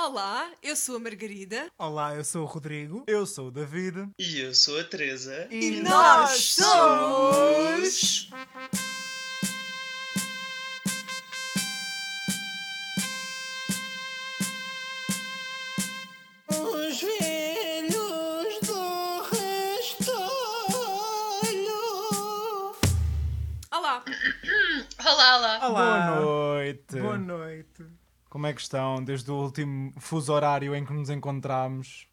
Olá, eu sou a Margarida. Olá, eu sou o Rodrigo. Eu sou o David. E eu sou a Teresa. E, nós somos. Os velhos do restolho. Olá, Olá, olá. Olá. Boa noite. Boa noite. Como é que estão desde o último fuso horário em que nos encontramos?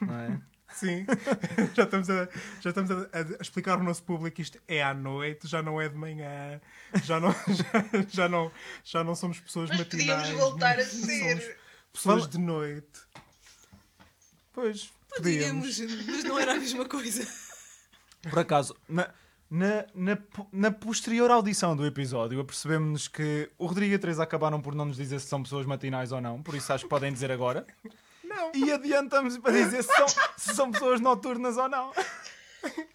Não é? Sim, já estamos, a, já estamos a, a explicar ao nosso público que isto é à noite, já não é de manhã, já não, já, já não, já não somos pessoas Mas matinais. podíamos voltar a ser. Pessoas de noite. Pois, podíamos, podíamos. mas não era a mesma coisa. Por acaso, na, na, na, na posterior audição do episódio, apercebemos-nos que o Rodrigo e a Teresa acabaram por não nos dizer se são pessoas matinais ou não, por isso acho que podem dizer agora. Não, E adiantamos para dizer se são, se são pessoas noturnas ou não.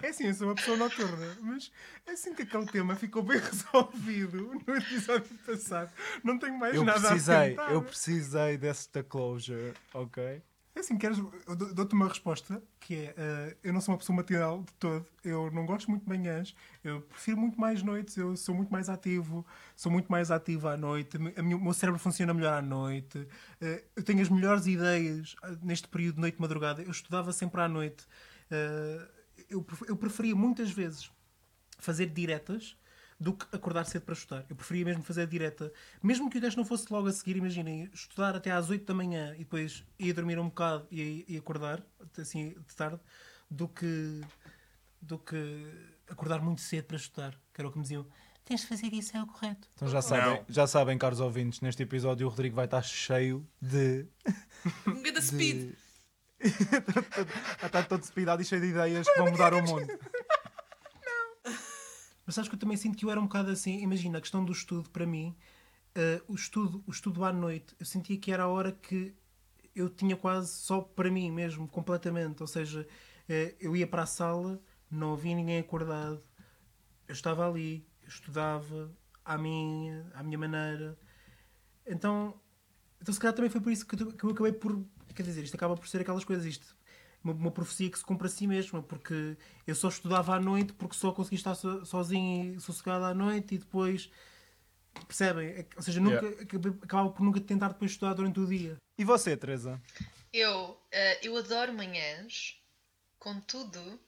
é assim, eu sou uma pessoa noturna, mas é assim que aquele tema ficou bem resolvido no episódio passado. Não tenho mais Eu nada a precisei, acrescentar. eu precisei desta closure, ok? É assim, queres, eu dou- dou-te uma resposta que é: eh, eu não sou uma pessoa matinal de todo, eu não gosto muito de manhãs, eu prefiro muito mais noites, eu sou muito mais ativo, sou muito mais ativo à noite, o meu cérebro funciona melhor à noite, eh, eu tenho as melhores ideias ah, neste período de noite-madrugada, eu estudava sempre à noite, eh, eu, eu preferia muitas vezes fazer diretas do que acordar cedo para estudar. Eu preferia mesmo fazer direta. Mesmo que o teste não fosse logo a seguir, imaginem, estudar até às 8 da manhã e depois ir dormir um bocado e, e acordar, assim, de tarde, do que, do que acordar muito cedo para estudar, que era o que me diziam. Tens de fazer isso, é o correto. Então já sabem, já sabem, caros ouvintes, neste episódio o Rodrigo vai estar cheio de. Um grande speed. Vai estar todo despidado e cheio de ideias que vão mudar o mundo. Mas sabes que eu também sinto que eu era um bocado assim. Imagina, a questão do estudo, para mim, eh, o, estudo, o estudo à noite, eu sentia que era a hora que eu tinha quase só para mim mesmo, completamente. Ou seja, eh, eu ia para a sala, não havia ninguém acordado, eu estava ali, eu estudava à minha, à minha maneira. Então, então, se calhar também foi por isso que eu acabei por. Quer dizer, isto acaba por ser aquelas coisas, isto. Uma, uma profecia que se cumpre a si mesma, porque eu só estudava à noite porque só conseguia estar so- sozinho e sossegado à noite e depois. Percebem? É Ou seja, nunca, acabei- acabava por nunca tentar depois estudar durante o dia. E você, Teresa? Eu, eh, eu adoro manhãs, contudo,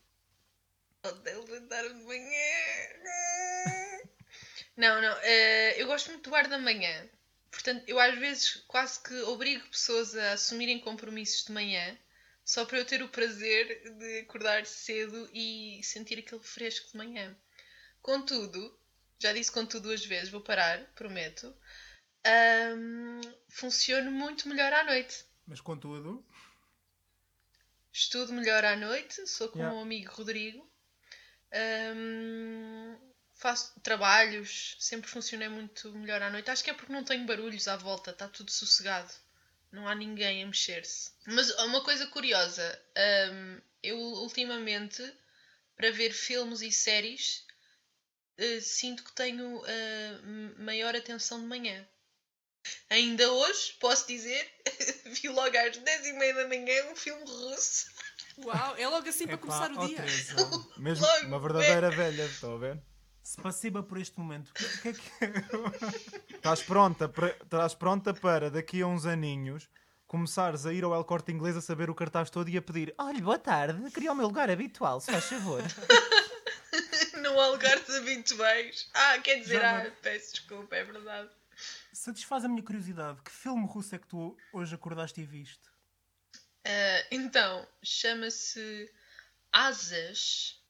odeio levantar-me de manhã. Não, não, eh, eu gosto muito do ar da manhã. Portanto, eu às vezes quase que obrigo pessoas a assumirem compromissos de manhã só para eu ter o prazer de acordar cedo e sentir aquele fresco de manhã. Contudo, já disse contudo duas vezes, vou parar, prometo. ahm, funciona muito melhor à noite. Mas contudo. Estudo melhor à noite, sou como Yeah. o amigo Rodrigo. Ahm, faço trabalhos, sempre funcionei muito melhor à noite. Acho que é porque não tenho barulhos à volta, está tudo sossegado. Não há ninguém a mexer-se. Mas uma coisa curiosa, ahm, eu ultimamente, para ver filmes e séries, eh, sinto que tenho m- maior atenção de manhã. Ainda hoje, posso dizer, vi logo às 10h30 da manhã um filme russo. Uau, é logo assim para Epá, começar o dia. Mesmo Logo, uma verdadeira velha, estou a ver? Se passiva por este momento, o que, o que é que. Estás pronta, para, estás pronta para daqui a uns aninhos começares a ir ao El Corte Inglês a saber o cartaz todo e a pedir Olha, boa tarde. Queria o meu lugar habitual, se faz favor. No Algarve de habituais. Ah, quer dizer, Já ah, não- peço desculpa, é verdade. Satisfaz a minha curiosidade. Que filme russo é que tu hoje acordaste e viste? Ah, então, chama-se Asas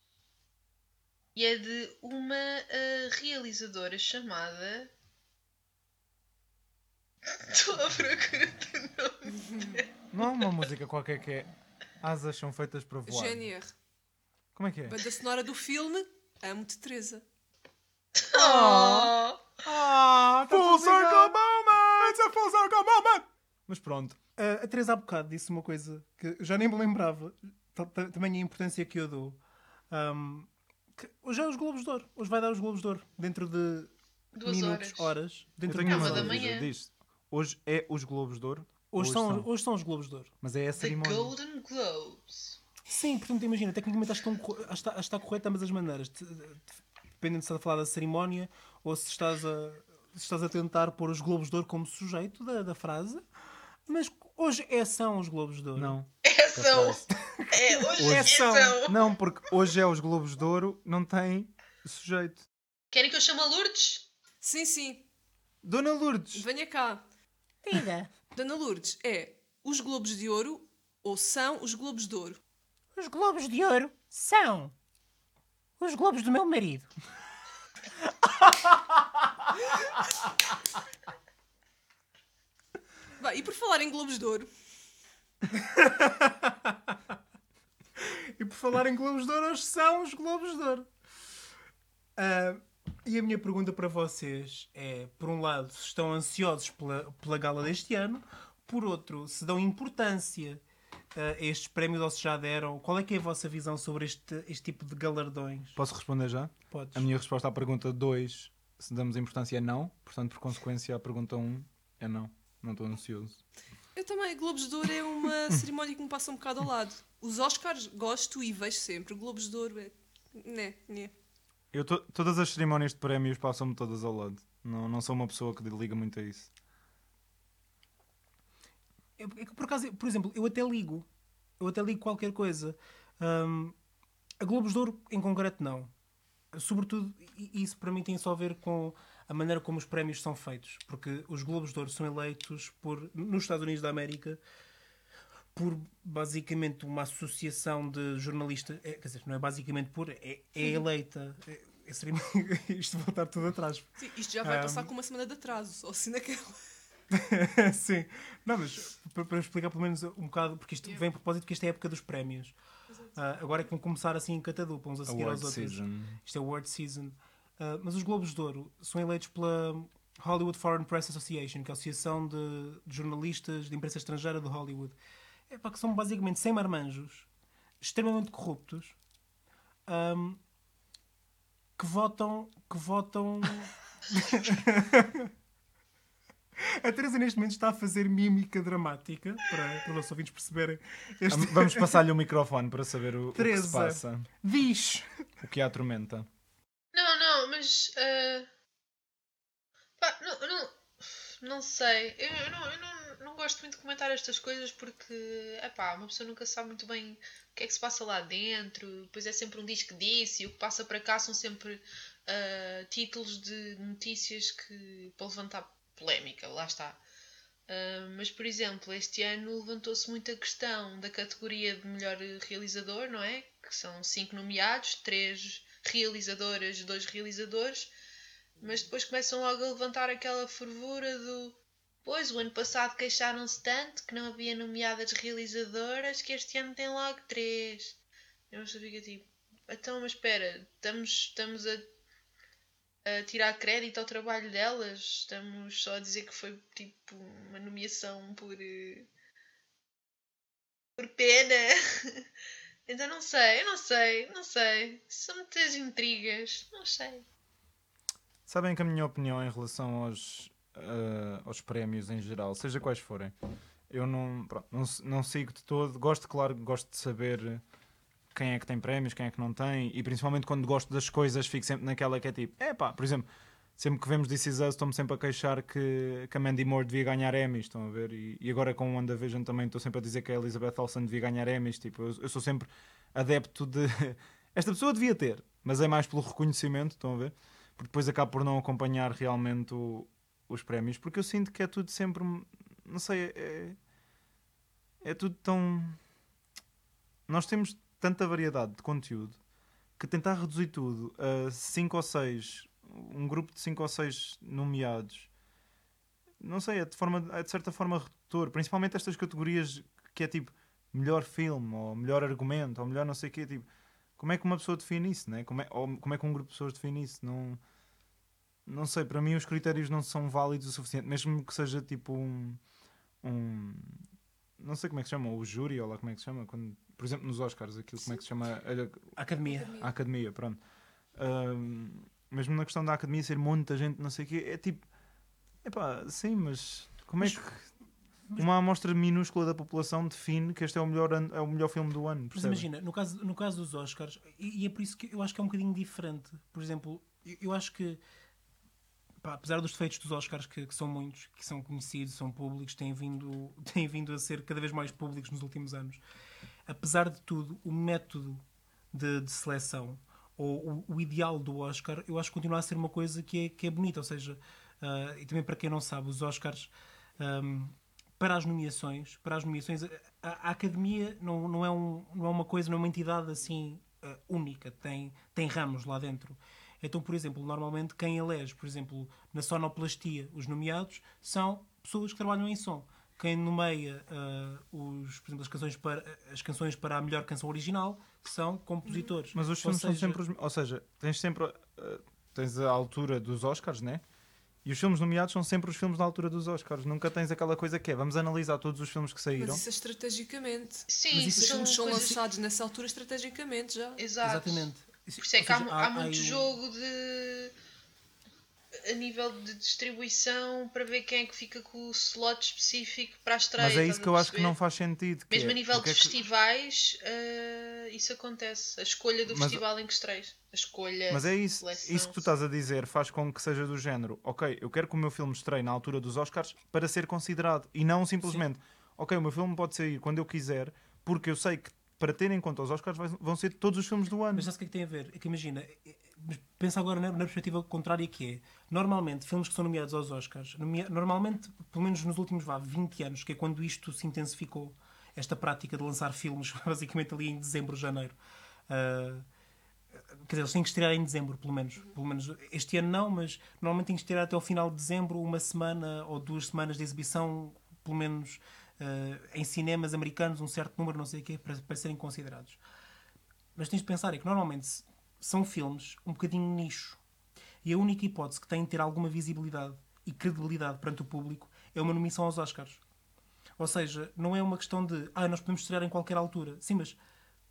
e é de uma ah, realizadora chamada. Estou à procura do nome. Não há uma música qualquer que é Asas são feitas para voar. GNR. Como é que é? Banda sonora do filme Amo-te, Teresa. Oh! Ah, Full circle moment! It's a full circle moment! Mas pronto. A, a Teresa há bocado disse uma coisa que eu já nem me lembrava. Ta- ta- Também a importância que eu dou. Que hoje é os Globos de Ouro. Hoje vai dar os Globos de Ouro. Dentro de Duas minutos, horas. horas. Dentro de uma da dúvida. manhã. Diz, hoje é os Globos de Ouro Hoje Hoje são, são. hoje são os Globos de Ouro. Mas é a The cerimónia. Golden Globes. Sim, portanto, imagina, tecnicamente acho que, está, está correto de ambas as maneiras. Te- te- Dependendo se estás a falar da cerimónia ou se estás a, se estás a tentar pôr os Globos de Ouro como sujeito da, da frase. Mas hoje é são os Globos de Ouro. Não. É são. É, hoje Hoje é são. são. Não, porque hoje é os Globos de Ouro, não tem sujeito. Querem que eu chame a Lourdes? Sim, sim. Dona Lourdes. Venha cá. Diga. Dona Lourdes, é os Globos de Ouro ou são os Globos de Ouro? Os globos de ouro são os globos do meu marido. Vai, e por falar em Globos de Ouro, E por falar em Globos de Ouro, hoje são os Globos de Ouro. Ah, e a minha pergunta para vocês é, por um lado, se estão ansiosos pela, pela gala deste ano, por outro, se dão importância ah, a estes prémios ou se já deram, qual é que é a vossa visão sobre este, este tipo de galardões? Posso responder já? Podes. A minha resposta à pergunta 2, se damos importância, é não. Portanto, por consequência, a pergunta 1 um é não. Não estou ansioso. Eu também. Globos de Ouro é uma cerimónia que me passa um bocado ao lado. Os Oscars gosto e vejo sempre. Globos de Ouro é. Né, né. Eu to- todas as cerimónias de prémios passam-me todas ao lado. Não, não sou uma pessoa que liga muito a isso. É é que por acaso, por exemplo, eu até ligo. Eu até ligo qualquer coisa. Hum, a Globos de Ouro, em concreto, não. Sobretudo, isso para mim tem só a ver com a maneira como os prémios são feitos. Porque os Globos de Ouro são eleitos por, nos Estados Unidos da América por basicamente uma associação de jornalistas. É, quer dizer, não é basicamente por. É, é eleita. É, é seria- isto voltar tudo atrás. Sim, isto já vai Ah. passar com uma semana de atraso. Só assim naquela. Sim. Não, mas para, explicar pelo menos um bocado, porque isto vem a propósito que esta é a época dos prémios. Ah, agora é que vão começar assim em catadupla, uns a seguir Award aos outros. season. Isto é Award Season. Ah, mas os Globos de Ouro são eleitos pela Hollywood Foreign Press Association, que é a Associação de, de Jornalistas de Imprensa Estrangeira de Hollywood. É para que são basicamente sem marmanjos, extremamente corruptos, ahm, que votam. Que votam. A Teresa neste momento está a fazer mímica dramática para, para os nossos ouvintes perceberem. Este... Vamos passar-lhe o microfone para saber o, o que se Teresa. passa. Diz! O que a tormenta. Mas. ah, pá, não, não, não sei. Eu, eu não, eu não, não gosto muito de comentar estas coisas porque. Epá, uma pessoa nunca sabe muito bem o que é que se passa lá dentro. Depois é sempre um disco disse e o que passa para cá são sempre ah, títulos de notícias que. para levantar polémica, lá está. Ah, mas, por exemplo, este ano levantou-se muito a questão da categoria de melhor realizador, não é? Que são cinco nomeados, três realizadoras, dois realizadores, mas depois começam logo a levantar aquela fervura do. Pois, o ano passado queixaram-se tanto que não havia nomeadas realizadoras que este ano tem logo três. Eu só fico tipo, então, mas espera, estamos, estamos a, a tirar crédito ao trabalho delas? Estamos só a dizer que foi tipo uma nomeação por. eh, por pena? Então não sei, eu não sei, não sei. São muitas intrigas, não sei. Sabem que a minha opinião em relação aos, ah, aos prémios em geral, seja quais forem, eu não, pronto, não, não sigo de todo. Gosto, claro, gosto de saber quem é que tem prémios, quem é que não tem, e principalmente quando gosto das coisas, fico sempre naquela que é tipo, é pá, por exemplo, sempre que vemos This Is Us, estou-me sempre a queixar que, que a Mandy Moore devia ganhar Emmys, estão a ver? E, e agora com o WandaVision também estou sempre a dizer que a Elizabeth Olsen devia ganhar Emmys, tipo, eu, eu sou sempre adepto de. Esta pessoa devia ter, mas é mais pelo reconhecimento, estão a ver? Porque depois acabo por não acompanhar realmente o- os prémios, porque eu sinto que é tudo sempre. Não sei, é. É tudo tão. Nós temos tanta variedade de conteúdo que tentar reduzir tudo a 5 ou 6, um grupo de 5 ou 6 nomeados, não sei, é de, forma, é de certa forma redutor, principalmente estas categorias que é tipo melhor filme, ou melhor argumento, ou melhor não sei o quê, tipo, como é que uma pessoa define isso, né? como, é, ou como é que um grupo de pessoas define isso? Não, não sei, para mim os critérios não são válidos o suficiente, mesmo que seja tipo um, um não sei como é que se chama, o júri, ou lá como é que se chama, quando, por exemplo nos Oscars, aquilo como é que se chama, a- Academia. a academia, pronto. Ahm, mesmo na questão da academia ser muita gente, não sei o quê, é tipo, epá, sim, mas como é que. uma amostra minúscula da população define que este é o melhor, ano- é o melhor filme do ano. Mas percebe? imagina, no caso, no caso dos Oscars, e, e é por isso que eu acho que é um bocadinho diferente. Por exemplo, eu, eu acho que, pá, apesar dos defeitos dos Oscars, que, que são muitos, que são conhecidos, são públicos, têm vindo, têm vindo a ser cada vez mais públicos nos últimos anos, apesar de tudo, o método de, de seleção ou o, o ideal do Oscar, eu acho que continua a ser uma coisa que é, que é bonita. Ou seja, ah, e também para quem não sabe, os Oscars. ahm, para as nomeações, para as nomeações, a, a- Academia não, não, é um, não é uma coisa, não é uma entidade assim ah, única, tem, tem ramos lá dentro. Então, por exemplo, normalmente quem elege, por exemplo, na sonoplastia, os nomeados são pessoas que trabalham em som. Quem nomeia ah, os, por exemplo, as, canções para, as canções para a melhor canção original são compositores. Mas os filmes são seja, sempre os. Ou seja, tens sempre. uh, tens a altura dos Oscars, né? E os filmes nomeados são sempre os filmes na altura dos Oscars. Nunca tens aquela coisa que é vamos analisar todos os filmes que saíram. Mas isso é estrategicamente. Sim, Mas isso Os são filmes são coisas... lançados nessa altura estrategicamente já. Exato. Exatamente. Por isso é que há, seja, há muito aí um- jogo de. A nível de distribuição para ver quem é que fica com o slot específico para a estreia. Mas é isso que eu acho que perceber? não faz sentido. que Mesmo é, a nível porque de é que- festivais, eh, isso acontece. A escolha do Mas- festival em que estreias. A escolha. Mas é isso, seleção. isso que tu estás a dizer faz com que seja do género, ok, eu quero que o meu filme estreie na altura dos Oscars para ser considerado e não simplesmente, ok, o meu filme pode sair quando eu quiser, porque eu sei que para ter em conta os Oscars vão ser todos os filmes do ano. Mas sabe o que é que tem a ver? É que imagina, pensa agora na, na perspectiva contrária que é, normalmente, filmes que são nomeados aos Oscars, nomea- normalmente, pelo menos nos últimos vá, 20 anos, que é quando isto se intensificou, esta prática de lançar filmes, basicamente ali em dezembro, janeiro. Ah, quer dizer, eles têm que estrear em dezembro, pelo menos. Pelo menos este ano não, mas normalmente têm que estrear até ao final de dezembro, uma semana ou duas semanas de exibição, pelo menos ah, em cinemas americanos, um certo número, não sei o quê, para, para serem considerados. Mas tens de pensar é que normalmente são filmes um bocadinho nicho. E a única hipótese que tem de ter alguma visibilidade e credibilidade perante o público é uma nomeação aos Oscars. Ou seja, não é uma questão de ah, nós podemos estrear em qualquer altura. Sim, mas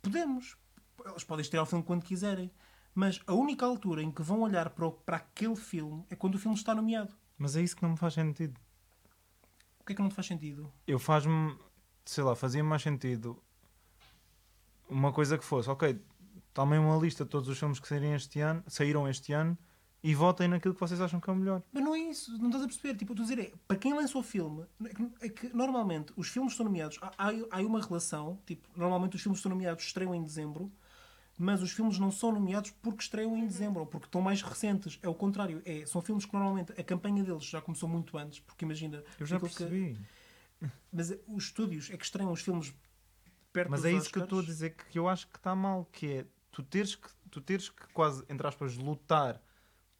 podemos. Eles podem estrear o filme quando quiserem. Mas a única altura em que vão olhar para, o- para aquele filme é quando o filme está nomeado. Mas é isso que não me faz sentido. O que é que não te faz sentido? Eu faz-me, sei lá, fazia mais sentido uma coisa que fosse, ok, tomem uma lista de todos os filmes que saíram este ano, saíram este ano e votem naquilo que vocês acham que é o melhor. Mas não é isso, não estás a perceber. Tipo, estou a dizer, é, para quem lançou o filme, é que, é que normalmente os filmes estão nomeados, há, há, uma relação, tipo, normalmente os filmes estão nomeados estreiam em dezembro, mas os filmes não são nomeados porque estreiam em dezembro ou porque estão mais recentes. É o contrário, é, são filmes que normalmente a campanha deles já começou muito antes, porque imagina. Eu já aquilo que- percebi. mas os estúdios é que estreiam os filmes perto Mas é isso que eu estou a Oscars. dizer que eu acho que está mal, que é tu teres que, tu teres que quase, entre aspas, lutar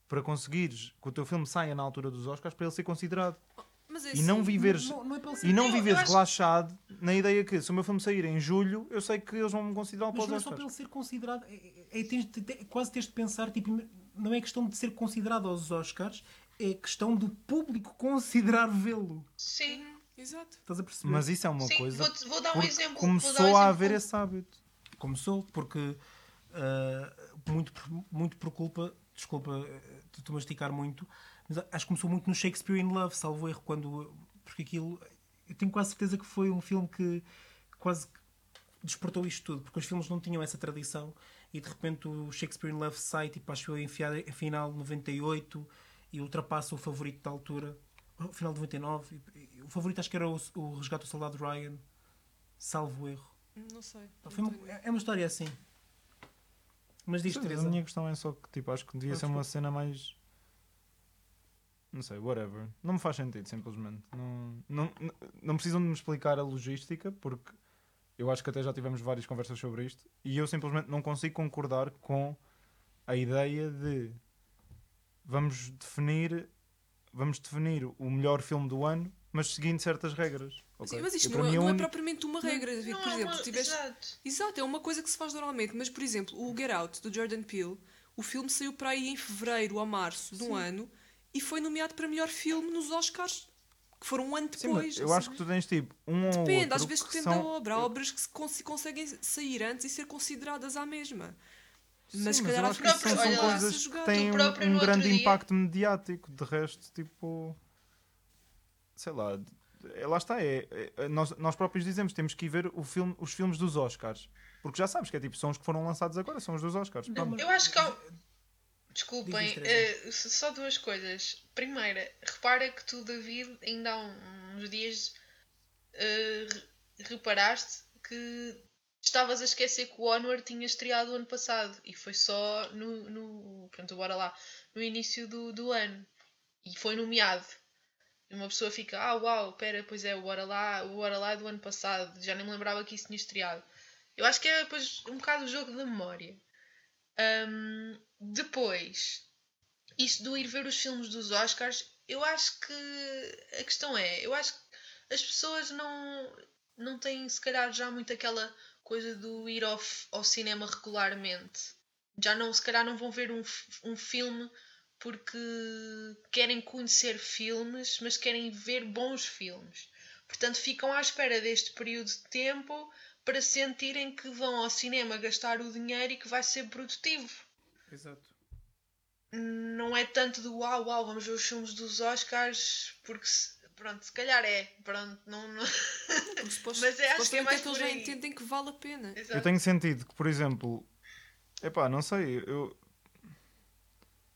para conseguires que o teu filme saia na altura dos Oscars para ele ser considerado. Mas é E não viveres, Não, não é e não Eu- viveres eu acho- relaxado na ideia que se o meu filme sair em julho, eu sei que eles vão me considerar para Mas os não é só para Oscars. ele ser considerado. É, é- é- tens de- te- quase tens de pensar, tipo, não é questão de ser considerado aos Oscars, é questão do público considerar vê-lo. Sim. Exato. Estás a perceber? Mas isso é uma Sim, coisa. vou-te- vou dar um exemplo- vou Começou dar um a exemplo haver com- esse hábito. Começou, porque ah, muito, por- muito por culpa, desculpa, eh, estou a esticar muito, mas acho que começou muito no Shakespeare in Love, salvo erro, quando. Porque aquilo. Eu tenho quase certeza que foi um filme que quase despertou isto tudo, porque os filmes não tinham essa tradição e de repente o Shakespeare in Love sai, tipo, acho eu, em final de 98 e ultrapassa o favorito da altura, o final de 99. e- e- O favorito acho que era o, o Resgate do Soldado Ryan, salvo erro. Não sei. Foi uma- é uma história assim. Mas diz Teresa. a minha questão é só que tipo, acho que devia Ah, ser uma cena mais. Não sei, whatever. Não me faz sentido, simplesmente. Não, não, não- não precisam de me explicar a logística, porque eu acho que até já tivemos várias conversas sobre isto e eu simplesmente não consigo concordar com a ideia de vamos definir vamos definir o melhor filme do ano, mas seguindo certas regras. Sim, ok? mas isto Eu, não, é, a não é única- propriamente uma regra. David. Não por é exemplo, uma- se tivesse- Exato. Exato, é uma coisa que se faz normalmente, mas por exemplo, o Get Out do Jordan Peele, o filme saiu para aí em fevereiro ou março de um ano e foi nomeado para melhor filme nos Oscars, que foram um ano Sim, depois. mas eu assim. acho que tu tens tipo um ou Depende, outro às vezes depende são... da obra. Há obras que se cons- conseguem sair antes e ser consideradas à mesma. Mas se Sim, calhar eu há acho que são, são coisas que têm um, um grande impacto mediático. De resto, tipo. Sei lá. É- lá está, é, é- nós, nós próprios dizemos temos que ir ver o filme, os filmes dos Oscars. Porque já sabes que é tipo, são os que foram lançados agora, são os dos Oscars. Pronto. Eu acho que há... Desculpem, s- só duas coisas. Primeira, repara que tu, David, ainda há uns dias re- reparaste que estavas a esquecer que o Onward tinha estreado o ano passado e foi só no, no, portanto, bora lá, no início do, do ano e foi nomeado. Uma pessoa fica, ah uau, pera, pois é, o Bora Lá, o Lá é do ano passado, já nem me lembrava que isso tinha estreado. Eu acho que é depois um bocado o jogo da memória. Hum, depois, isto do ir ver os filmes dos Oscars, eu acho que a questão é, eu acho que as pessoas não, não têm se calhar já muito aquela coisa do ir ao, ao cinema regularmente. Já não, se calhar não vão ver um, um filme porque querem conhecer filmes, mas querem ver bons filmes. Portanto, ficam à espera deste período de tempo para sentirem que vão ao cinema gastar o dinheiro e que vai ser produtivo. Exato. Não é tanto do uau, uau, vamos ver os filmes dos Oscars, porque se- pronto, se calhar é, pronto, não, não... Suposto- Mas é- acho que é mais que eles já entendem que vale a pena. Eu Exato. tenho sentido que, por exemplo, epá, não sei, eu.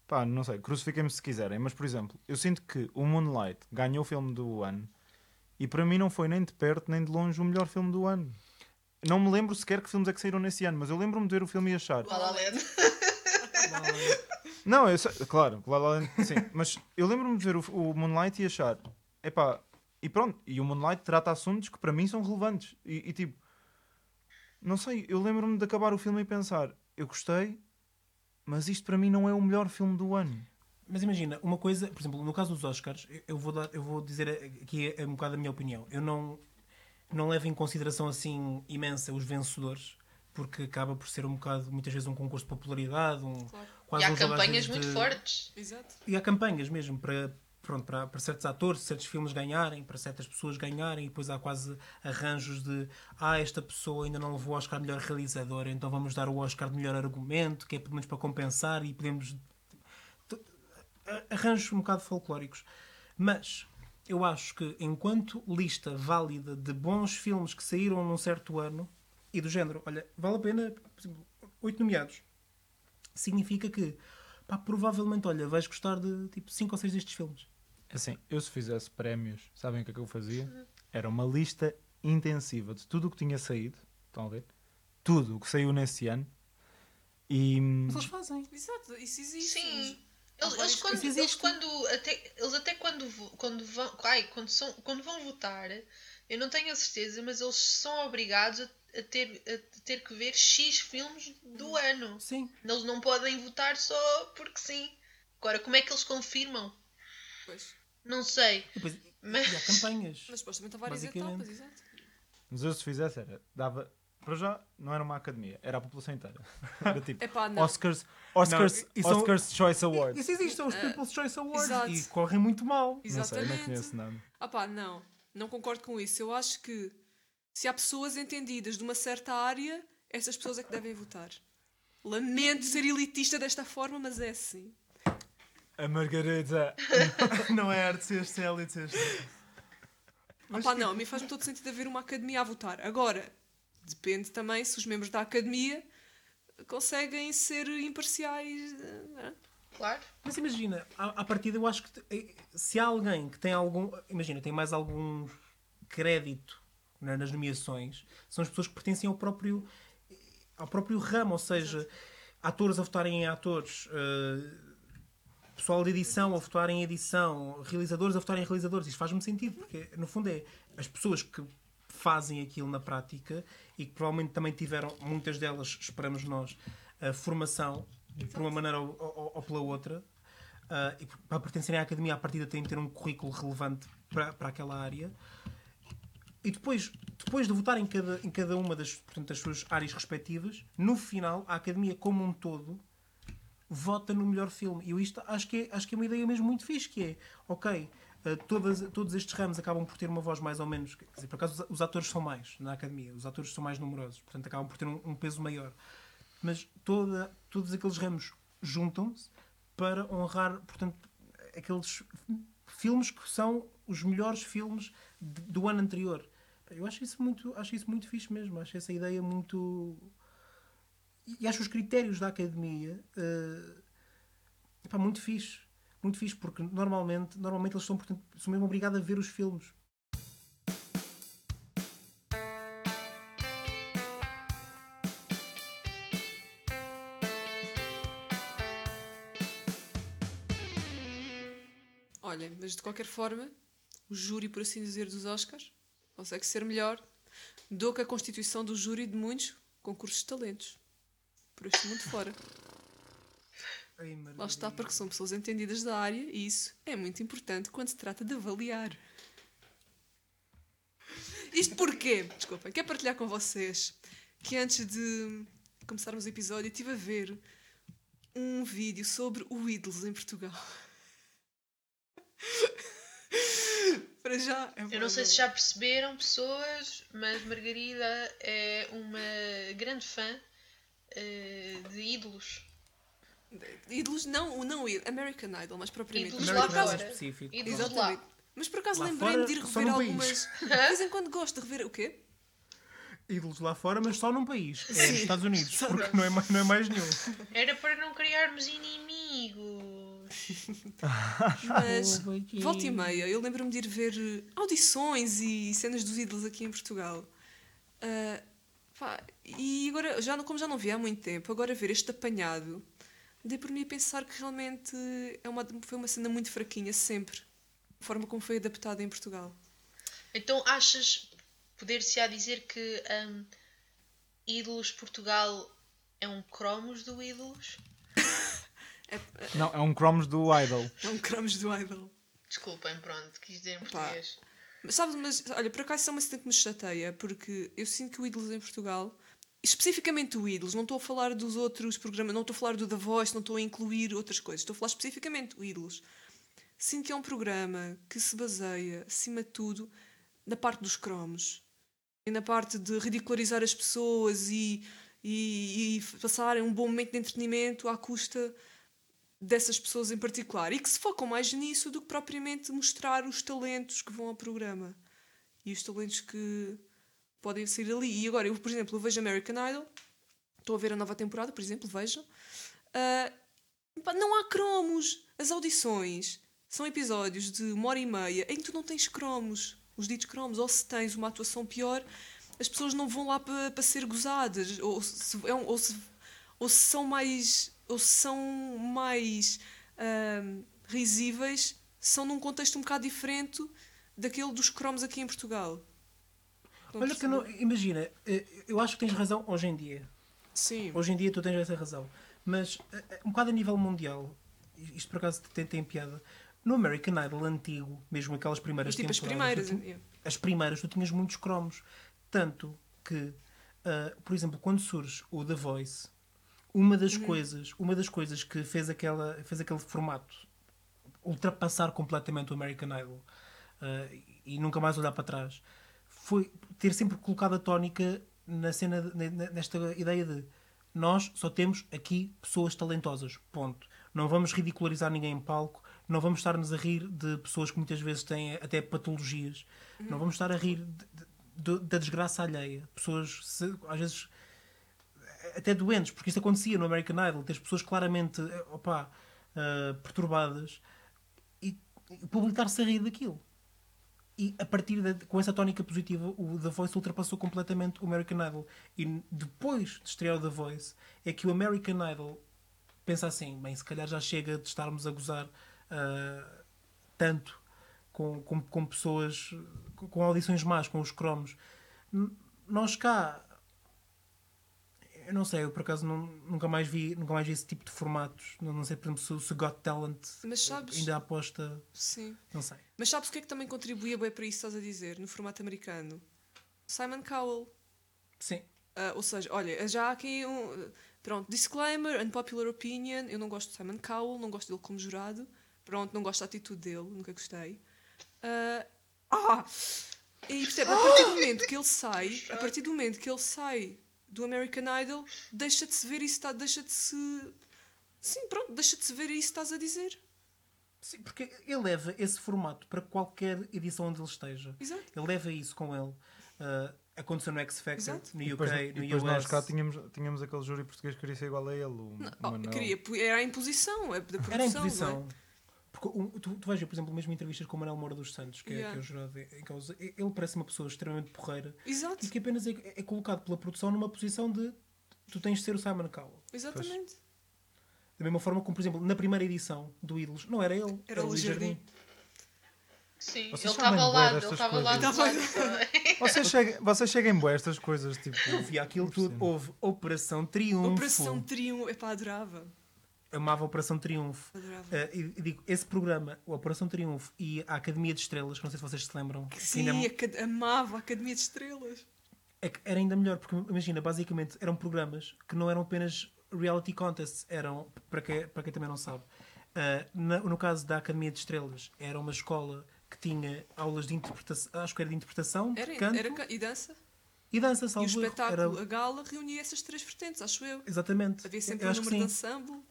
Pá, não sei, crucifiquem-me se quiserem, mas por exemplo, eu sinto que o Moonlight ganhou o filme do ano e para mim não foi nem de perto nem de longe o melhor filme do ano. Não me lembro sequer que filmes é que saíram nesse ano, mas eu lembro-me de ver o filme e achar. La La Land. Não, eu sei, claro, La La Land, sim, mas eu lembro-me de ver o, o Moonlight e achar, epá, e pronto, e o Moonlight trata assuntos que para mim são relevantes. E, e, tipo, não sei, eu lembro-me de acabar o filme e pensar, eu gostei, mas isto para mim não é o melhor filme do ano. Mas imagina, uma coisa, por exemplo, no caso dos Oscars, eu- vou, dar, eu vou dizer aqui é um bocado a minha opinião. Eu não, não levo em consideração assim imensa os vencedores, porque acaba por ser um bocado, muitas vezes, um concurso de popularidade, um, Claro. E quase há uns jogadores campanhas de- muito fortes. Exato. E há campanhas mesmo para, pronto, para, para certos atores, certos filmes ganharem, para certas pessoas ganharem, e depois há quase arranjos de ah, esta pessoa ainda não levou o Oscar de melhor realizador, então vamos dar o Oscar de melhor argumento, que é pelo menos para compensar e podemos. Arranjos um bocado folclóricos. Mas eu acho que enquanto lista válida de bons filmes que saíram num certo ano e do género, olha, vale a pena, por exemplo, oito nomeados significa que pá, provavelmente, olha, vais gostar de tipo 5 ou 6 destes filmes. Assim, eu se fizesse prémios, sabem o que é que eu fazia? Era uma lista intensiva de tudo o que tinha saído, estão a ver? Tudo o que saiu nesse ano. E Mas eles fazem. Exato, isso existe. Sim. Eles, eles, quando, eles quando até eles até quando quando vão ai, quando são quando vão votar eu não tenho a certeza mas eles são obrigados a, a ter a ter que ver x filmes do ano Sim. eles não podem votar só porque sim agora como é que eles confirmam Pois. Não sei E, depois, Mas- e há campanhas. Mas supostamente há várias etapas, exato. Mas eu se fizesse era, dava, para já não era uma academia, era a população inteira. Era tipo Epá, não. Oscars, Oscars, Não, e são- Oscars Choice Awards. Isso existe, são os People's Choice Awards. exato. E correm muito mal. Não sei, não Exatamente. conheço nada. Ah pá, não. Não concordo com isso. Eu acho que se há pessoas entendidas de uma certa área, essas pessoas é que devem votar. Lamento ser elitista desta forma, mas é assim. A Margarida. não é arte ser este, é ser Ah pá, não. A mim faz-me todo sentido haver uma academia a votar. Agora, depende também se os membros da academia conseguem ser imparciais. eh, claro Mas imagina, à, à partida eu acho que eh, se há alguém que tem algum. Imagina, tem mais algum crédito né, nas nomeações, são as pessoas que pertencem ao próprio, ao próprio ramo, ou seja, atores a votarem em atores. eh, pessoal de edição a votar em edição, realizadores a votar em realizadores. Isto faz-me sentido, porque no fundo é as pessoas que fazem aquilo na prática e que provavelmente também tiveram, muitas delas, esperamos nós, a formação por uma maneira ou, ou- ou pela outra. ah, e para pertencerem à academia, à partida têm de ter um currículo relevante para, para aquela área. E depois, depois de votar em cada, em cada uma das, portanto, das suas áreas respectivas, no final, a academia como um todo vota no melhor filme. E eu isto acho que é, acho que é uma ideia mesmo muito fixe, que é, ok, eh, todas, todos estes ramos acabam por ter uma voz mais ou menos... Quer dizer, por acaso os- os atores são mais na academia, os atores são mais numerosos, portanto acabam por ter um, um peso maior. Mas toda, todos aqueles ramos juntam-se para honrar, portanto, aqueles filmes que são os melhores filmes de- do ano anterior. Eu acho isso muito, acho isso muito fixe mesmo. Acho essa ideia muito. E acho os critérios da academia eh, epá, muito fixe. Muito fixe, porque normalmente, normalmente eles são, portanto, são mesmo obrigados a ver os filmes. Olha, mas de qualquer forma, o júri, por assim dizer, dos Oscars consegue ser melhor do que a constituição do júri de muitos concursos de talentos. Por este mundo fora. Ai, Lá está, porque são pessoas entendidas da área e isso é muito importante quando se trata de avaliar. Isto porquê? Desculpem, quero partilhar com vocês que antes de começarmos o episódio estive a ver um vídeo sobre o Idols em Portugal. Para já. é Eu não sei se já perceberam, pessoas, mas Margarida é uma grande fã eh, de ídolos. Ídolos, não, não American Idol, mas propriamente. Ídolos Mas lá por acaso- fora. específico. Ídolos Exatamente. lá. Mas por acaso lembrei-me de ir rever algumas. De vez em quando gosto de rever. O quê? Ídolos lá fora, mas só num país. É Sim. nos Estados Unidos. Porque não é, mais- não é mais nenhum. Era para não criarmos inimigos. Mas volta e meia, eu lembro-me de ir ver eh, audições e cenas dos ídolos aqui em Portugal. Ah, pá, e agora, já, não- como já não vi há muito tempo, agora ver este apanhado, dei por mim a pensar que realmente é uma, foi uma cena muito fraquinha, sempre. A forma como foi adaptada em Portugal. Então achas, poder-se-á dizer que hum, Ídolos Portugal é um cromos do Ídolos? Não, é um cromos do Idol. É um cromos do idol. Desculpem, pronto, quis dizer em Pá. Sabes, mas olha, por acaso isso é uma cena que me chateia, porque eu sinto que o Ídolos em Portugal, especificamente o Ídolos, não estou a falar dos outros programas, não estou a falar do The Voice, não estou a incluir outras coisas, estou a falar especificamente do Ídolos. Sinto que é um programa que se baseia, acima de tudo, na parte dos cromos e na parte de ridicularizar as pessoas e, e, e passarem um bom momento de entretenimento à custa dessas pessoas em particular e que se focam mais nisso do que propriamente mostrar os talentos que vão ao programa e os talentos que podem sair ali. E agora, eu, por exemplo, eu vejo American Idol, estou a ver a nova temporada, por exemplo, vejam. Pá, não há cromos. As audições são episódios de uma hora e meia em que tu não tens cromos, os ditos cromos, ou se tens uma atuação pior, as pessoas não vão lá para para ser gozadas, ou se, é ou se ou se são mais ou são mais ahm, risíveis são num contexto um bocado diferente daquele dos cromos aqui em Portugal a Olha que não, imagina, eh, eu acho que tens razão hoje em dia. sim Hoje em dia tu tens essa razão. Mas eh, eh, um bocado a nível mundial, isto por acaso tem, tem piada. No American Idol antigo, mesmo aquelas primeiras tipo as temporadas, primeiras tu as primeiras tu tinhas muitos cromos. Tanto que, ah, por exemplo, quando surge o The Voice, uma das coisas, uma das coisas que fez, aquela, fez aquele formato ultrapassar completamente o American Idol ah, e nunca mais olhar para trás foi ter sempre colocado a tónica na cena, de- ne- ne- nesta ideia de nós só temos aqui pessoas talentosas, ponto. Não vamos ridicularizar ninguém em palco, não vamos estar-nos a rir de pessoas que muitas vezes têm até patologias, não vamos estar a rir de- de- da desgraça alheia. Pessoas, se- às vezes, até doentes, porque isso acontecia no American Idol, ter pessoas claramente eh, opa, eh, perturbadas e, o público estar-se a rir daquilo. E a partir de, com essa tónica positiva, o The Voice ultrapassou completamente o American Idol. E depois de estrear o The Voice, é que o American Idol pensa assim: bem, se calhar já chega de estarmos a gozar ah, tanto com, com, com pessoas com, audições más, com os cromos. Nós cá. Eu não sei, eu por acaso não- nunca, mais vi, nunca mais vi esse tipo de formatos. Não, não sei, por exemplo, se, se Got Talent sabes- ainda aposta. sim Não sei. mas sabes o que é que também contribuía bem para isso estás a dizer no formato americano Simon Cowell Sim. Ah, ou seja, olha, já há aqui um. Pronto, disclaimer, unpopular opinion. Eu não gosto de Simon Cowell, não gosto dele como jurado. Pronto, não gosto da atitude dele, nunca gostei. Ah! ah! E percebe, a partir do momento que ele sai, a partir do momento que ele sai do American Idol, deixa de se ver isso, tá- deixa de se. Sim, pronto, deixa de se ver isso que estás a dizer. Sim, porque ele leva esse formato para qualquer edição onde ele esteja. Exato. Ele leva isso com ele. Ah, aconteceu no X Factor, Exato. no E UK, depois, e no depois US. nós cá tínhamos, tínhamos aquele júri português que queria ser igual a ele. O Oh, Manuel. queria, era a imposição, é da produção. Era a não é? Um, tu, tu vais ver, por exemplo, mesmo entrevistas com o Manuel Moura dos Santos, que, é, Yeah. que é o jurado em causa. Ele parece uma pessoa extremamente porreira Exato, e que apenas é, é colocado pela produção numa posição de tu tens de ser o Simon Cowell. exatamente. Da mesma forma como, por exemplo, na primeira edição do Ídolos, não era ele, Era o Luís Jardim. Sim, Vocês ele estava ao lado, ele estava ao lado do coisas. lado. Vocês cheguem, vocês cheguem boa a estas coisas, tipo. Eu vi aquilo tudo. Houve Operação Triunfo. Operação Triunfo, epá, adorava. Amava Operação Triunfo. Adorava. Eh, e e digo, esse programa, o Operação Triunfo e a Academia de Estrelas, que não sei se vocês se lembram, que Sim, ainda- acad- amava a Academia de Estrelas. é que era ainda melhor, porque imagina, basicamente eram programas que não eram apenas reality contests, eram, para quem, para quem também não sabe, ah, na- no caso da Academia de Estrelas, era uma escola que tinha aulas de interpretação, acho que era de interpretação, de Era, canto era e dança. e dança, E o salvo espetáculo, Era- a gala, reunia essas três vertentes, acho eu. Exatamente. Havia sempre eu um número de ensemble.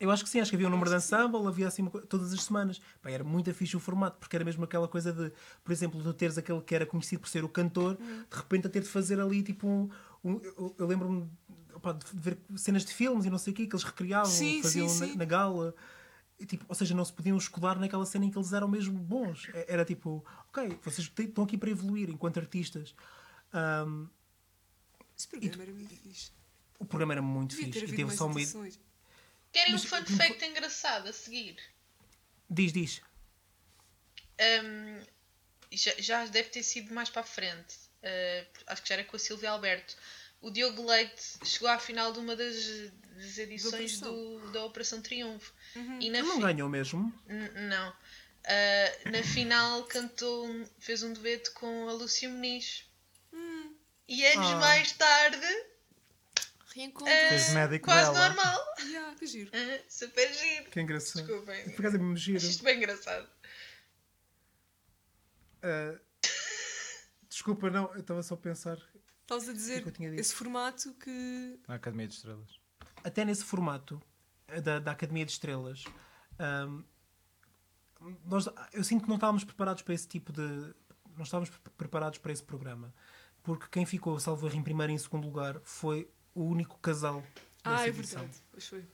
Eu acho que sim, acho que havia um número de ensemble, havia assim uma todas as semanas. Pá, era muito fixe o formato, porque era mesmo aquela coisa de, por exemplo, tu teres aquele que era conhecido por ser o cantor, de repente a ter de fazer ali tipo um. um- eu eu lembro-me de ver cenas de filmes e não sei o quê que eles recriavam, Sim, faziam sim, na, sim. na gala. E, tipo, ou seja, não se podiam escudar naquela cena em que eles eram mesmo bons. É- Era tipo, ok, vocês estão aqui para evoluir enquanto artistas. Ahm, Esse programa era muito fixe. O programa era muito Devia fixe. E teve só uma. Querem um Mas- fun fact engraçado a seguir? Diz, diz. Um, já, já deve ter sido mais para a frente. Uh, acho que já era com a Silvia Alberto. O Diogo Leite chegou à final de uma das, das edições Operação. do, da Operação Triunfo. Uhum. E não fi- ganhou mesmo. N- Não. Uh, na final cantou, um- fez um dueto com a Lúcia Muniz. E anos Ah. mais tarde, Reencontro. uh, Fez médico quase dela. normal. Yeah, que giro. Uh, super giro. Que engraçado. Desculpem. Por acaso é mesmo giro. Isto bem engraçado. Ah, desculpa, não, eu estava só a pensar. Estavas a dizer que esse formato que. Na Academia de Estrelas. Até nesse formato eh, da, da Academia de Estrelas, ahm, nós, eu sinto que não estávamos preparados para esse tipo de. Não estávamos pre- preparados para esse programa. Porque quem ficou, salvo erro, em primeiro e em segundo lugar foi o único casal. Ah, é edição. verdade. Pois foi.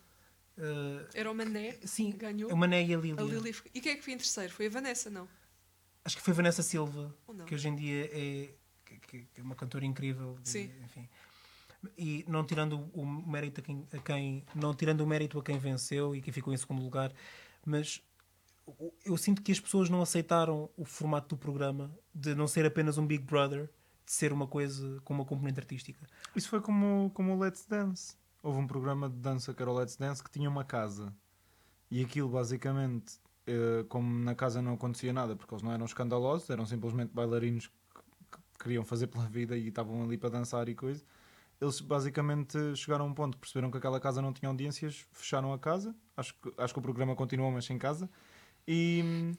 Ah, Era o Mané. sim, Ganhou. a Mané e a Lilia. A Lili. E quem é que foi em terceiro? Foi a Vanessa, não? Acho que foi Vanessa Silva, que hoje em dia é, que- que- que é uma cantora incrível. e, Sim. enfim. E não tirando o mérito a quem, a quem- não tirando o mérito a quem venceu e quem ficou em segundo lugar, mas o- eu sinto que as pessoas não aceitaram o formato do programa de não ser apenas um Big Brother, ser uma coisa com uma componente artística. Isso foi como, como o Let's Dance. Houve um programa de dança que era o Let's Dance que tinha uma casa. E aquilo basicamente, eh, como na casa não acontecia nada, porque eles não eram escandalosos, eram simplesmente bailarinos que, que queriam fazer pela vida e estavam ali para dançar e coisa. Eles basicamente chegaram a um ponto perceberam que aquela casa não tinha audiências, fecharam a casa. Acho que, acho que o programa continuou, mas sem casa. E,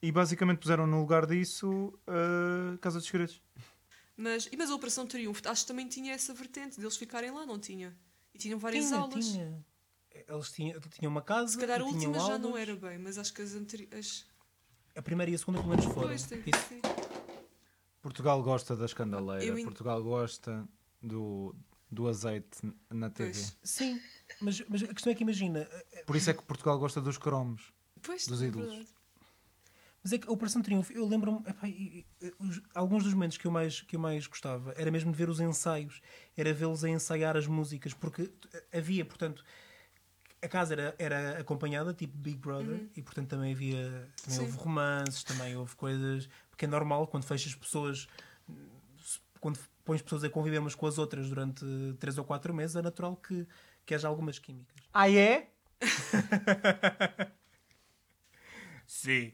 e basicamente puseram no lugar disso a Casa dos Segredos. Mas, e mas a Operação Triunfo, acho que também tinha essa vertente deles ficarem lá, não tinha? E tinham várias tinha, aulas. tinha. Eles tinham, tinham uma casa. Se calhar a última já não era bem, mas acho que as anteriores. A primeira e a segunda, pelo menos, foram. Pois, tem. Portugal gosta da escandaleira, Eu Portugal gosta do, do azeite na TV. Pois. Sim, mas, mas a questão é que imagina, Por isso é que Portugal gosta dos cromos. Pois, Dos é ídolos. verdade. Mas é que a Operação Triunfo, eu lembro-me, alguns dos momentos que eu, mais, que eu mais gostava era mesmo de ver os ensaios, era vê-los a ensaiar as músicas, porque havia, portanto, a casa era, era acompanhada, tipo Big Brother, e portanto também havia, também Sim. houve romances, também houve coisas, porque é normal quando fechas pessoas, quando pões pessoas a conviver umas com as outras durante 3 ou 4 meses, é natural que, que haja algumas químicas. Ah, é? Sim.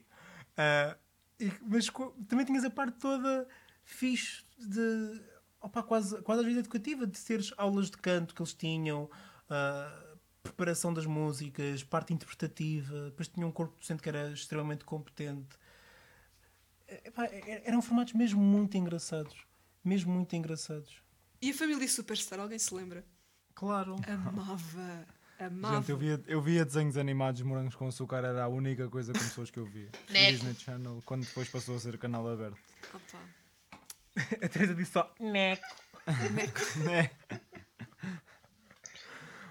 Ah, e- mas também tinhas a parte toda fixe de opa, quase, quase a vida educativa, de teres aulas de canto que eles tinham, ah, preparação das músicas, parte interpretativa, depois tinha um corpo docente que era extremamente competente. Epá, e- eram formatos mesmo muito engraçados. Mesmo muito engraçados. E a família Superstar, alguém se lembra? Claro. Amava. Amava. Gente, eu via, eu via desenhos animados morangos com açúcar, era a única coisa com pessoas que eu via. No Neco. Disney Channel, quando depois passou a ser canal aberto. Opa. A Teresa disse só. Neco. Né?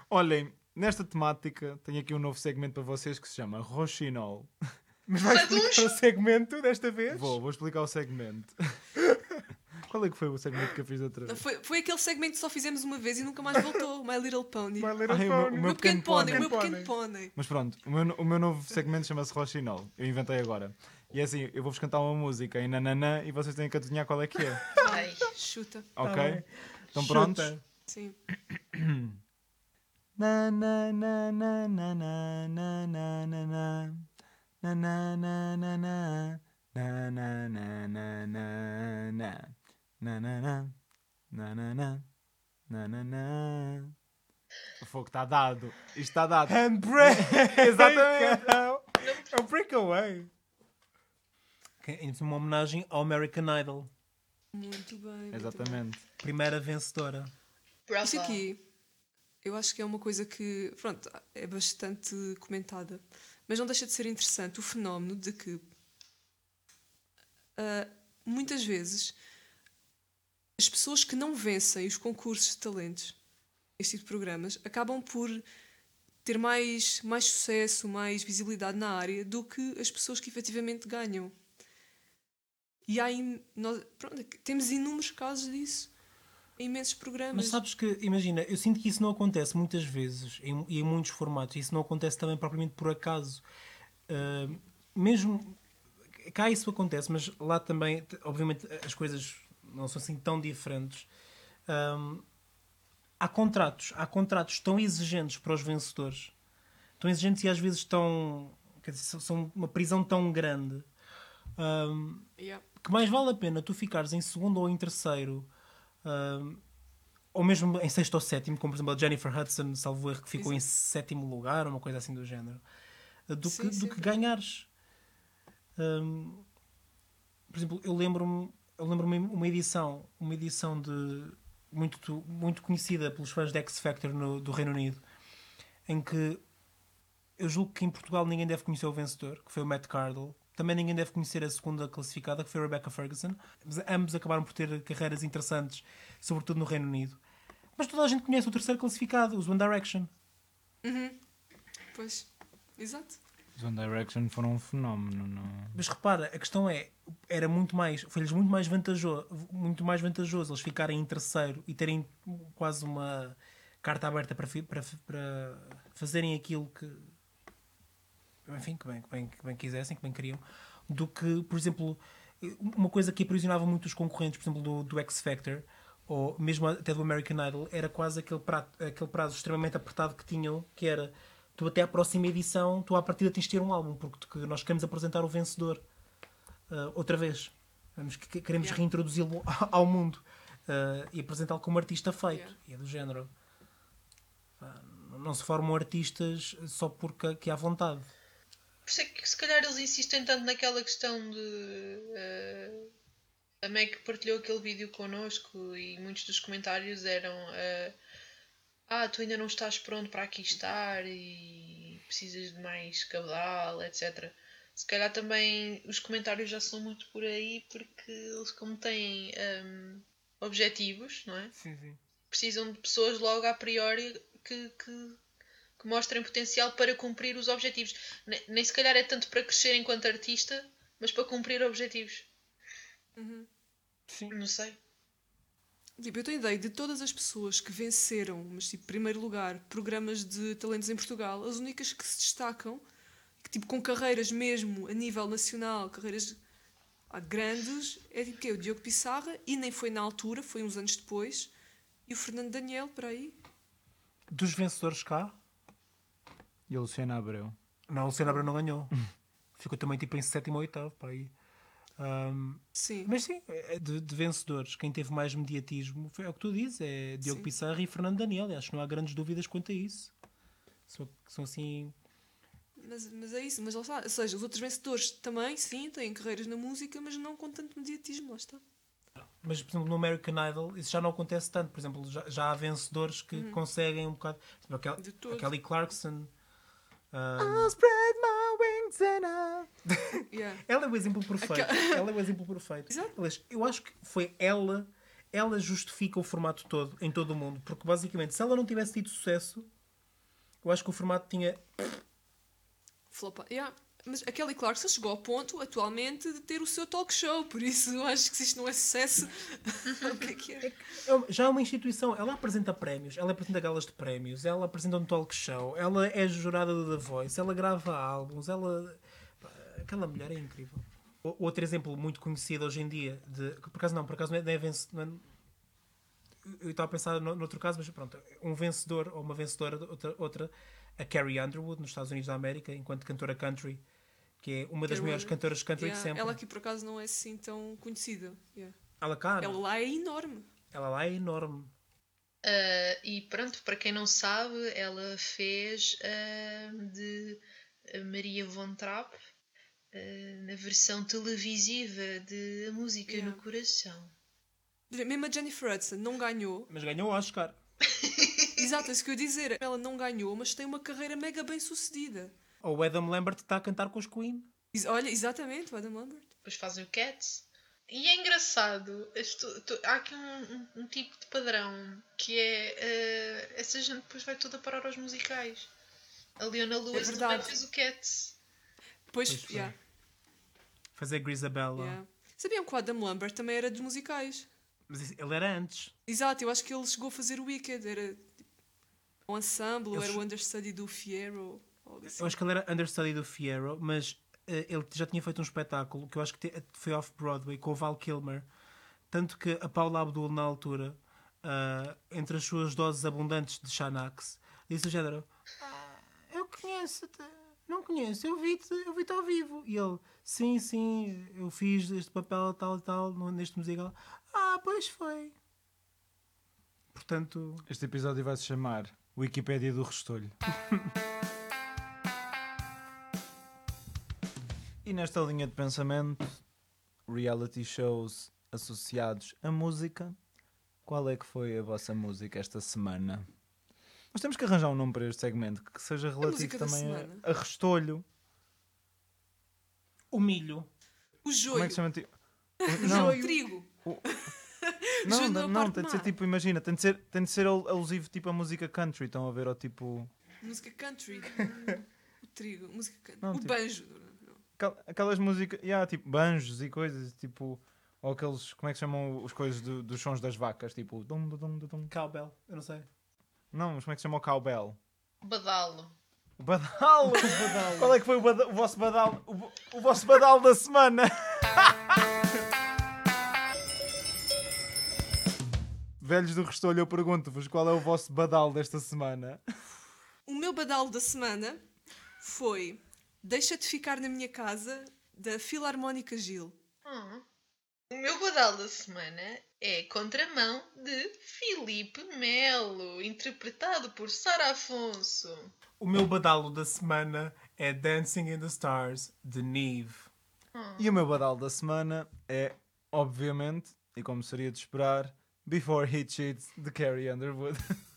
Olhem, nesta temática tenho aqui um novo segmento para vocês que se chama Rochinol. Mas vais explicar o segmento desta vez? Vou, vou explicar o segmento. Qual é que foi o segmento que eu fiz outra vez? Foi, foi aquele segmento que só fizemos uma vez e nunca mais voltou. My Little Pony. My Little Ai, o meu- Pony. o meu pequeno pônei, o meu pequeno pônei. Mas pronto, o meu, o meu novo segmento chama-se Rochinol. Eu inventei agora. E é assim, eu vou-vos cantar uma música em nananã e vocês têm que adivinhar qual é que é. Ai, Chuta. Ok? Estão Chuta. prontos? Sim. Na na na na na na na na na na. Na na na na na. Na na na na na na. Na na na. Na na na. Na na na. O fogo está dado. Isto está dado. Handbrake! Exatamente. É um breakaway. É uma homenagem ao American Idol. Muito bem. muito bem. Exatamente. Primeira vencedora. brava. Isto aqui, eu acho que é uma coisa que, pronto, é bastante comentada, mas não deixa de ser interessante o fenómeno de que ah, muitas vezes as pessoas que não vencem os concursos de talentos, este tipo de programas, acabam por ter mais, mais sucesso, mais visibilidade na área do que as pessoas que efetivamente ganham. E há nós, pronto, temos inúmeros casos disso em imensos programas. Mas sabes que, imagina, eu sinto que isso não acontece muitas vezes em, e em muitos formatos. Isso não acontece também propriamente por acaso. Ah, mesmo cá isso acontece, mas lá também, obviamente, as coisas não são assim tão diferentes. Ahm, há contratos, há contratos tão exigentes para os vencedores, tão exigentes e às vezes tão. Quer dizer, são- uma prisão tão grande. ahm, Yeah. que mais vale a pena tu ficares em segundo ou em terceiro, ahm, ou mesmo em sexto ou sétimo, como por exemplo a Jennifer Hudson, salvo erro, que ficou em Exato. sétimo lugar, uma coisa assim do género, do, Sim, que, sim, do que verdade. ganhares. Ahm, por exemplo, eu lembro-me eu lembro-me uma edição, uma edição de muito, muito conhecida pelos fãs de X Factor no- do Reino Unido, em que eu julgo que em Portugal ninguém deve conhecer o vencedor, que foi o Matt Cardle. Também ninguém deve conhecer a segunda classificada, que foi a Rebecca Ferguson. Ambos acabaram por ter carreiras interessantes, sobretudo no Reino Unido. Mas toda a gente conhece o terceiro classificado, os One Direction. Pois, exato. Os One Direction foram um fenómeno. Não... Mas repara, a questão é, era muito mais, foi-lhes muito mais vantajoso, muito mais vantajoso eles ficarem em terceiro e terem quase uma carta aberta para, para, para fazerem aquilo que, enfim, que bem, que, bem, que bem quisessem, que bem queriam, do que, por exemplo, uma coisa que aprisionava muito os concorrentes, por exemplo, do, do X Factor, ou mesmo até do American Idol, era quase aquele, prato, aquele prazo extremamente apertado que tinham, que era tu até à próxima edição, tu à partida tens de ter um álbum, porque nós queremos apresentar o vencedor uh, outra vez. Vamos, que- que- queremos Yeah. reintroduzi-lo ao mundo uh, e apresentá-lo como artista feito. Yeah. E é do género. Pá, Não se formam artistas só porque que há vontade. Por isso é que se calhar eles insistem tanto naquela questão de. eh, a Meg partilhou aquele vídeo connosco e muitos dos comentários eram. Ah, tu ainda não estás pronto para aqui estar e precisas de mais caudal, etc. Se calhar também os comentários já são muito por aí porque eles, como têm ehm, objetivos, não é? Sim, sim. precisam de pessoas logo a priori que, que, que mostrem potencial para cumprir os objetivos. Ne- Nem se calhar é tanto para crescer enquanto artista, mas para cumprir objetivos. Sim. Não sei. Tipo, eu tenho ideia de todas as pessoas que venceram, mas tipo, primeiro lugar, programas de talentos em Portugal, as únicas que se destacam, que tipo, com carreiras mesmo a nível nacional, carreiras ah, grandes, é tipo que o Diogo Pissarra, e nem foi na altura, foi uns anos depois, e o Fernando Daniel, por aí. Dos vencedores cá, E a Luciana Abreu. não, o Luciano Abreu não ganhou. Ficou também tipo em sétimo ou oitavo. Para aí. Um, Sim. Mas sim, é de, de vencedores, quem teve mais mediatismo foi é o que tu dizes, é Diogo Sim. Pissarra e Fernando Daniel. Acho que não há grandes dúvidas quanto a isso. São, são assim. Mas, mas é isso, mas lá está. Ou seja, os outros vencedores também, sim, têm carreiras na música, mas não com tanto mediatismo, lá está. Mas, por exemplo, no American Idol, isso já não acontece tanto. Por exemplo, já, já há vencedores que conseguem um bocado. Aquela- a Kelly Clarkson. ah, I'll spread my wings and I... Yeah. ela é o exemplo perfeito. Ela é o exemplo perfeito. Exato. Aliás, eu acho que foi ela. Ela justifica o formato todo, em todo o mundo. Porque, basicamente, se ela não tivesse tido sucesso, eu acho que o formato tinha. Flopa. Yeah. Mas a Kelly Clarkson chegou ao ponto, atualmente, de ter o seu talk show. Por isso, eu acho que se isto não é sucesso, o que é que é? É uma- Já é uma instituição. Ela apresenta prémios, ela apresenta galas de prémios, ela apresenta um talk show, ela é jurada do The Voice, ela grava álbuns, ela. Aquela mulher é incrível. O- Outro exemplo muito conhecido hoje em dia, de, por acaso não, por acaso não é, não é vence- não é- eu estava a pensar no, noutro caso, mas pronto, um vencedor ou uma vencedora, outra, outra, a Carrie Underwood, nos Estados Unidos da América, enquanto cantora country, que é uma das Carrie melhores Underwood. cantoras country Yeah, de sempre. Ela aqui, por acaso, não é assim tão conhecida. Yeah. Ela cá, Ela lá é enorme. ela lá é enorme. Ah, e pronto, para quem não sabe, ela fez ah, de Maria von Trapp ah, na versão televisiva de A Música Yeah. no Coração. Mesmo a Jennifer Hudson não ganhou. Mas ganhou o Oscar. Exato, é isso que eu ia dizer. Ela não ganhou, mas tem uma carreira mega bem sucedida. Ou o Adam Lambert está a cantar com os Queen. Ex- Olha, exatamente, o Adam Lambert. Depois fazem o Cats. E é engraçado, isto- tu- há aqui um, um- um tipo de padrão que é ah, essa gente depois vai toda parar aos musicais. A Leona Lewis também verdade. fez o Cats. Pois, Pois yeah, Fazer Grisabella. yeah. Sabiam que o Adam Lambert também era dos musicais? Mas ele era antes. Exato, eu acho que ele chegou a fazer o Wicked. Era tipo, um ensemble, ou Eles- era o understudy do Fierro. algo assim. Eu acho que ele era understudy do Fierro, mas eh, ele já tinha feito um espetáculo que eu acho que te- foi off-Broadway com o Val Kilmer. Tanto que a Paula Abdul, na altura, ah, entre as suas doses abundantes de Xanax, disse o género: "Ah, Eu conheço-te. Não conheço, eu vi-te eu vi ao vivo. E ele: Sim, sim, eu fiz este papel tal e tal neste musical. Ah, pois foi. Portanto, Este episódio vai se chamar Wikipédia do Restolho. e nesta linha de pensamento, reality shows associados à música, qual é que foi a vossa música esta semana? Nós temos que arranjar um nome para este segmento que seja relativo da também a, a restolho. o milho. O Como joio. é que se chama? O Não, joio. Trigo. não, Joio não, na parte tem de ser tipo, imagina, tem de ser, tem de ser al- alusivo tipo a música country, estão a ver, ou tipo. Música country. o trigo. Música country. Não, o tipo- banjo. Aquel- Aquelas músicas, yeah, tipo banjos e coisas, tipo. Ou aqueles, como é que se chamam os coisas do- dos sons das vacas? Tipo. Dum, dum, dum, dum. Cowbell, eu não sei. Não, mas como é que se chama o cowbell? Badalo. O badal! Qual é que foi o, bada- o vosso badal? O, o vosso badal da semana? Velhos do Restolho, eu pergunto-vos qual é o vosso badal desta semana? O meu badalo da semana foi Deixa-te ficar na minha casa, da Filarmónica Gil. Hum. O meu badal da semana é Contramão de Filipe Melo, interpretado por Sara Afonso. O meu badalo da semana é Dancing in the Stars, de Neve. E o meu badal da semana é, obviamente, e como seria de esperar, Before He Cheats, de Carrie Underwood.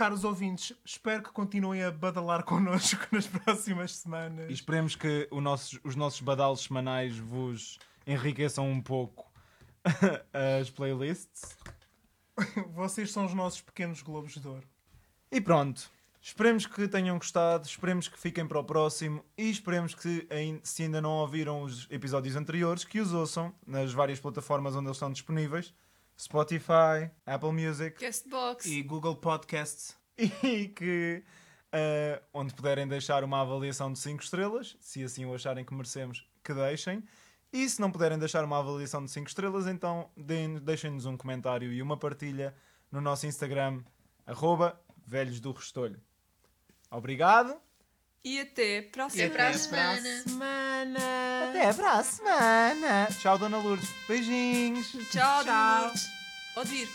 Caros ouvintes, espero que continuem a badalar connosco nas próximas E semanas. esperemos que o nossos- os nossos badalos semanais vos enriqueçam um pouco as playlists. Vocês são os nossos pequenos globos de ouro. E pronto. Esperemos que tenham gostado, esperemos que fiquem para o próximo e esperemos que, se ainda não ouviram os episódios anteriores, que os ouçam nas várias plataformas onde eles estão disponíveis. Spotify, Apple Music Castbox. E Google Podcasts. e que eh, onde puderem deixar uma avaliação de 5 estrelas, se assim o acharem que merecemos, que deixem. E se não puderem deixar uma avaliação de 5 estrelas, então deixem-nos um comentário e uma partilha no nosso Instagram, arroba Velhos do Restolho. Obrigado. E até para a Até semana. para a semana. Semana. Até para a semana. Tchau, Dona Lourdes. Beijinhos. Tchau, Tchau. Lourdes. Odir.